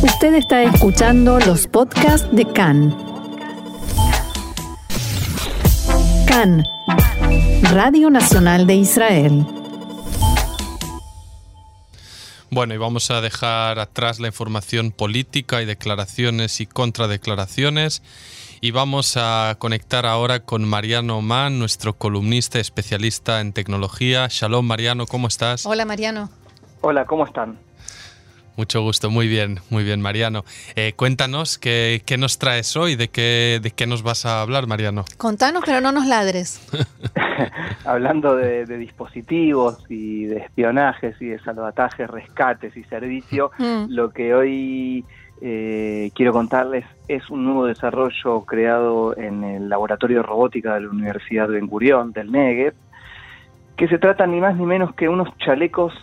Usted está escuchando los podcasts de CAN. CAN, Radio Nacional de Israel. Bueno, y vamos a dejar atrás la información política y declaraciones y contradeclaraciones y vamos a conectar ahora con Mariano Mann, nuestro columnista especialista en tecnología. Shalom Mariano, ¿cómo estás? Hola Mariano. Hola, ¿cómo están? Mucho gusto, muy bien, muy bien Mariano. Eh, cuéntanos qué, qué, nos traes hoy, de qué, de qué nos vas a hablar Mariano. Contanos, pero no nos ladres. Hablando de, de, dispositivos y de espionajes y de salvatajes, rescates y servicio, mm. lo que hoy eh, quiero contarles es un nuevo desarrollo creado en el Laboratorio de Robótica de la Universidad de Ben Gurión, del Negev, que se trata ni más ni menos que unos chalecos,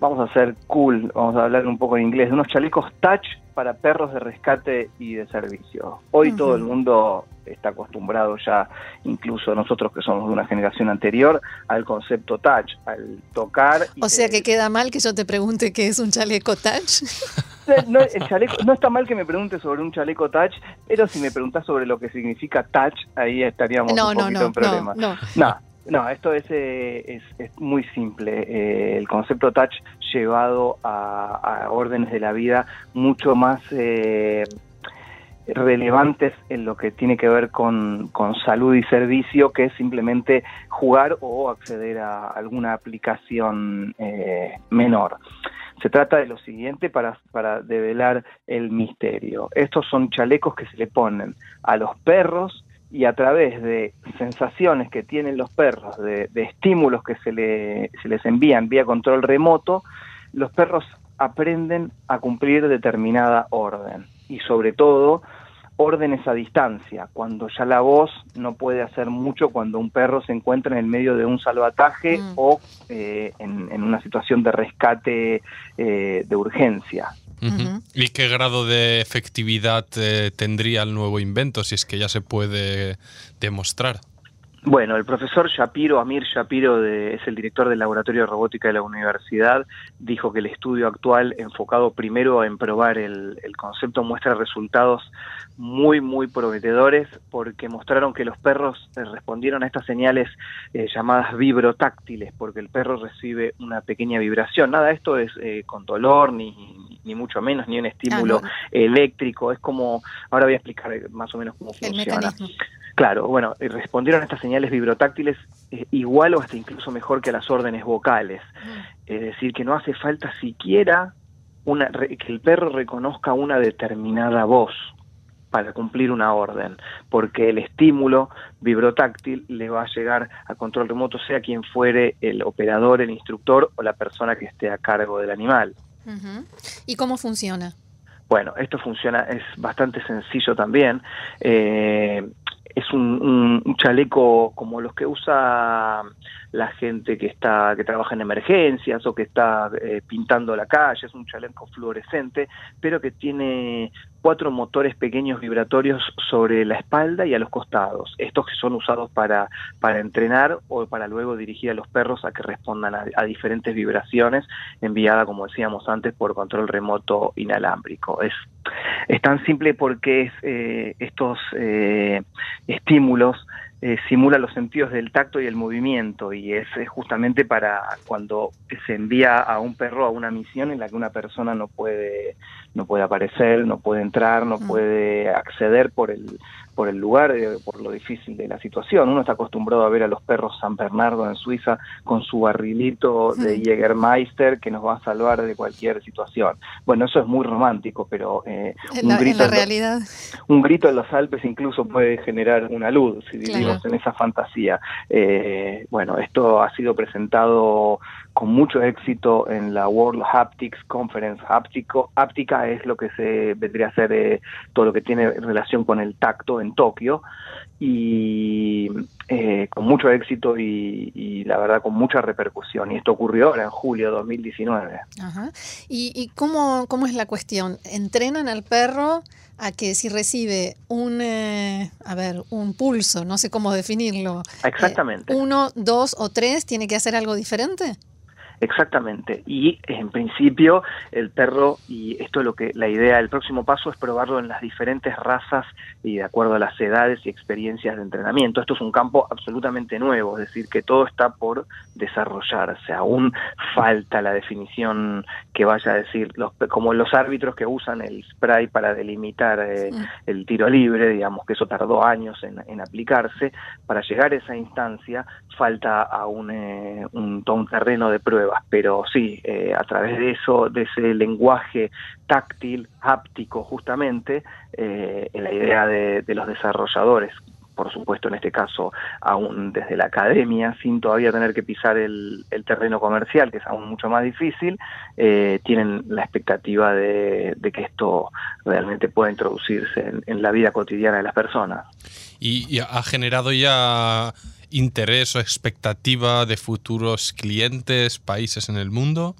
vamos a hacer cool, vamos a hablar un poco en inglés, de unos chalecos touch para perros de rescate y de servicio. Hoy uh -huh. todo el mundo está acostumbrado ya, incluso nosotros que somos de una generación anterior, al concepto touch, al tocar. o sea que queda mal que yo te pregunte qué es un chaleco touch. No, el chaleco, no está mal que me preguntes sobre un chaleco touch, pero si me preguntas sobre lo que significa touch, ahí estaríamos no, un poquito no, en problema. No, no. No esto es, eh, es, es, muy simple. Eh, el concepto touch llevado a, órdenes de la vida mucho más eh, relevantes en lo que tiene que ver con, con, salud y servicio que simplemente jugar o acceder a alguna aplicación eh, menor. Se trata de lo siguiente para, para develar el misterio. Estos son chalecos que se le ponen a los perros y a través de sensaciones que tienen los perros, de, de estímulos que se, le, se les envían vía control remoto, los perros aprenden a cumplir determinada orden y sobre todo órdenes a distancia, cuando ya la voz no puede hacer mucho cuando un perro se encuentra en el medio de un salvataje mm. o eh, en, en, una situación de rescate eh, de urgencia. Uh -huh. ¿Y qué grado de efectividad eh, tendría el nuevo invento, si es que ya se puede demostrar? Bueno, el profesor Shapiro, Amir Shapiro, de, es el director del Laboratorio de Robótica de la universidad, dijo que el estudio actual, enfocado primero en probar el, el concepto, muestra resultados muy, muy prometedores porque mostraron que los perros eh, respondieron a estas señales eh, llamadas vibrotáctiles, porque el perro recibe una pequeña vibración. Nada, esto es eh, con dolor, ni, ni mucho menos, ni un estímulo ah, no. eléctrico. Es como, ahora voy a explicar más o menos cómo funciona. Claro, bueno, respondieron a estas señales vibrotáctiles eh, igual o hasta incluso mejor que a las órdenes vocales. Mm. Es decir, que no hace falta siquiera una, que el perro reconozca una determinada voz para cumplir una orden, porque el estímulo vibrotáctil le va a llegar a control remoto, sea quien fuere el operador, el instructor o la persona que esté a cargo del animal. ¿Y cómo funciona? Bueno, esto funciona, es bastante sencillo también. Eh, es un, un, chaleco como los que usa la gente que está que trabaja en emergencias o que está eh, pintando la calle, es un chaleco fluorescente, pero que tiene cuatro motores pequeños vibratorios sobre la espalda y a los costados, estos que son usados para, para entrenar o para luego dirigir a los perros a que respondan a, diferentes vibraciones enviadas, como decíamos antes, por control remoto inalámbrico. Es, es tan simple porque es, eh, estos eh, estímulos eh, simula los sentidos del tacto y el movimiento y es, es, justamente para cuando se envía a un perro a una misión en la que una persona no puede no puede aparecer, no puede entrar, no mm. puede acceder por el por el lugar, eh, por lo difícil de la situación. Uno está acostumbrado a ver a los perros San Bernardo en Suiza con su barrilito de mm. Jägermeister que nos va a salvar de cualquier situación. Bueno, eso es muy romántico, pero eh, la, un grito en la realidad. Los, un grito en los Alpes incluso puede generar una luz si vivimos claro. en esa fantasía. Eh, bueno, esto ha sido presentado con mucho éxito en la World Haptics Conference. Haptico, háptica es lo que se vendría a ser eh, todo lo que tiene relación con el tacto en Tokio y eh, con mucho éxito y, y, la verdad con mucha repercusión. Y esto ocurrió ahora en julio de 2019. Ajá. ¿Y, y cómo, cómo es la cuestión? ¿Entrenan al perro a que si recibe un, eh, a ver, un pulso, no sé cómo definirlo? Exactamente. Eh, uno, dos o tres, ¿tiene que hacer algo diferente? Exactamente. Y en principio el perro, y esto es lo que la idea, el próximo paso es probarlo en las diferentes razas y de acuerdo a las edades y experiencias de entrenamiento. Esto es un campo absolutamente nuevo, es decir, que todo está por desarrollarse. Aún falta la definición que vaya a decir, los, como los árbitros que usan el spray para delimitar eh, el tiro libre, digamos que eso tardó años en, en, aplicarse. Para llegar a esa instancia falta aún eh, un, un terreno de prueba pero sí, eh, a través de eso, de ese lenguaje táctil, háptico justamente, eh, la idea de, los desarrolladores, por supuesto en este caso aún desde la academia, sin todavía tener que pisar el, terreno comercial, que es aún mucho más difícil, eh, tienen la expectativa de, que esto realmente pueda introducirse en, la vida cotidiana de las personas. y ha generado ya interés o expectativa de futuros clientes, países en el mundo?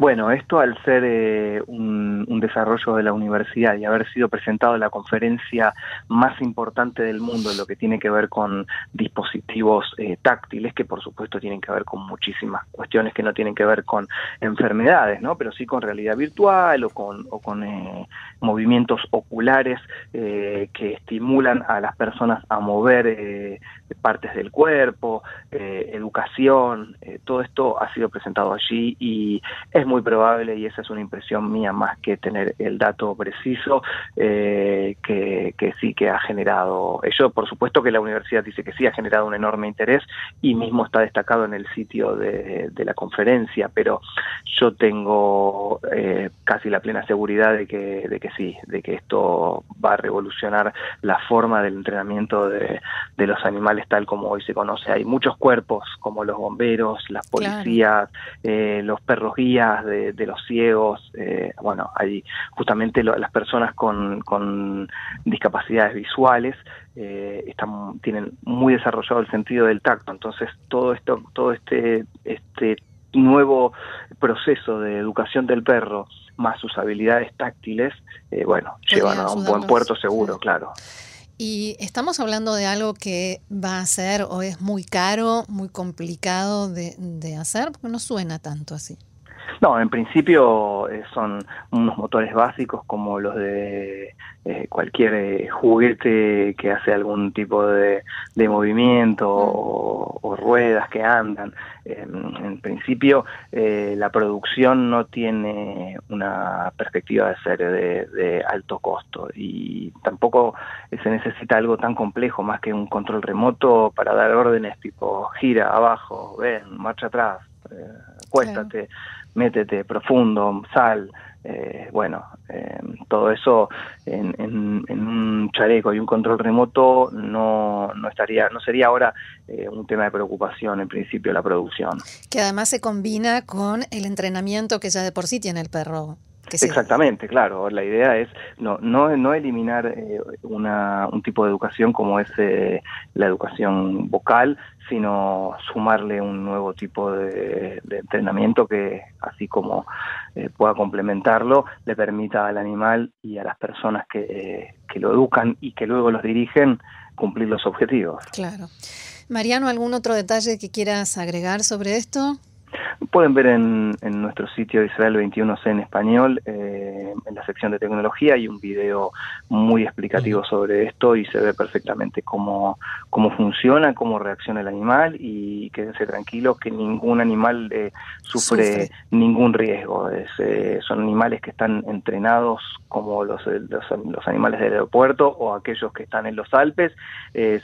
Bueno, esto al ser eh, un, desarrollo de la universidad y haber sido presentado en la conferencia más importante del mundo en lo que tiene que ver con dispositivos eh, táctiles, que por supuesto tienen que ver con muchísimas cuestiones que no tienen que ver con enfermedades, ¿no? pero sí con realidad virtual o con, o con eh, movimientos oculares que estimulan a las personas a mover partes del cuerpo, educación, todo esto ha sido presentado allí y es muy probable, y esa es una impresión mía más que tener el dato preciso, eh, que, sí que ha generado, ello por supuesto que la universidad dice que sí ha generado un enorme interés y mismo está destacado en el sitio de, la conferencia, pero yo tengo eh, casi la plena seguridad de que, de que sí, de que esto va a revolucionar la forma del entrenamiento de, los animales tal como hoy se conoce. Hay muchos cuerpos como los bomberos, las policías, eh, los perros guías, de, los ciegos, eh, bueno, hay justamente las personas con, con, discapacidades visuales eh, están, tienen muy desarrollado el sentido del tacto, entonces todo esto, todo este, este nuevo proceso de educación del perro más sus habilidades táctiles, eh, bueno, llevan a un buen puerto seguro, claro. Y estamos hablando de algo que va a ser o es muy caro, muy complicado de, de hacer, porque no suena tanto así. No, en principio eh, son unos motores básicos como los de eh, cualquier eh, juguete que hace algún tipo de, movimiento o, ruedas que andan. en principio la producción no tiene una perspectiva de ser de, de, alto costo y tampoco se necesita algo tan complejo más que un control remoto para dar órdenes tipo gira abajo, ven, marcha atrás, cuéstate métete profundo, sal, eh, bueno, eh, todo eso en, un chaleco y un control remoto no, no estaría, no sería ahora eh, un tema de preocupación en principio la producción. Que además se combina con el entrenamiento que ya de por sí tiene el perro. Exactamente, claro. La idea es no, no, no eliminar eh, una, un tipo de educación como es eh, la educación vocal, sino sumarle un nuevo tipo de, entrenamiento que, así como eh, pueda complementarlo, le permita al animal y a las personas que, que lo educan y que luego los dirigen cumplir los objetivos. Claro. Mariano, ¿algún otro detalle que quieras agregar sobre esto? Pueden ver en, en nuestro sitio Israel 21C en español, eh, en la sección de tecnología, hay un video muy explicativo sobre esto y se ve perfectamente cómo, cómo funciona, cómo reacciona el animal y quédense tranquilos que ningún animal eh, sufre, ningún riesgo. Eh, son animales que están entrenados como los, los, animales del aeropuerto o aquellos que están en los Alpes,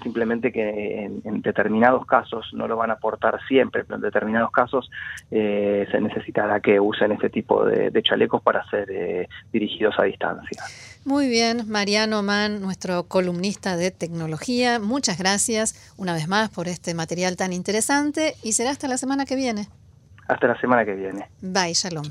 simplemente que en, en determinados casos no lo van a aportar siempre, pero en determinados casos eh, se necesitará que usen este tipo de, chalecos para ser eh, dirigidos a distancia. Muy bien, Mariano Mann, nuestro columnista de tecnología, muchas gracias una vez más por este material tan interesante y será hasta la semana que viene. Hasta la semana que viene. Bye, shalom.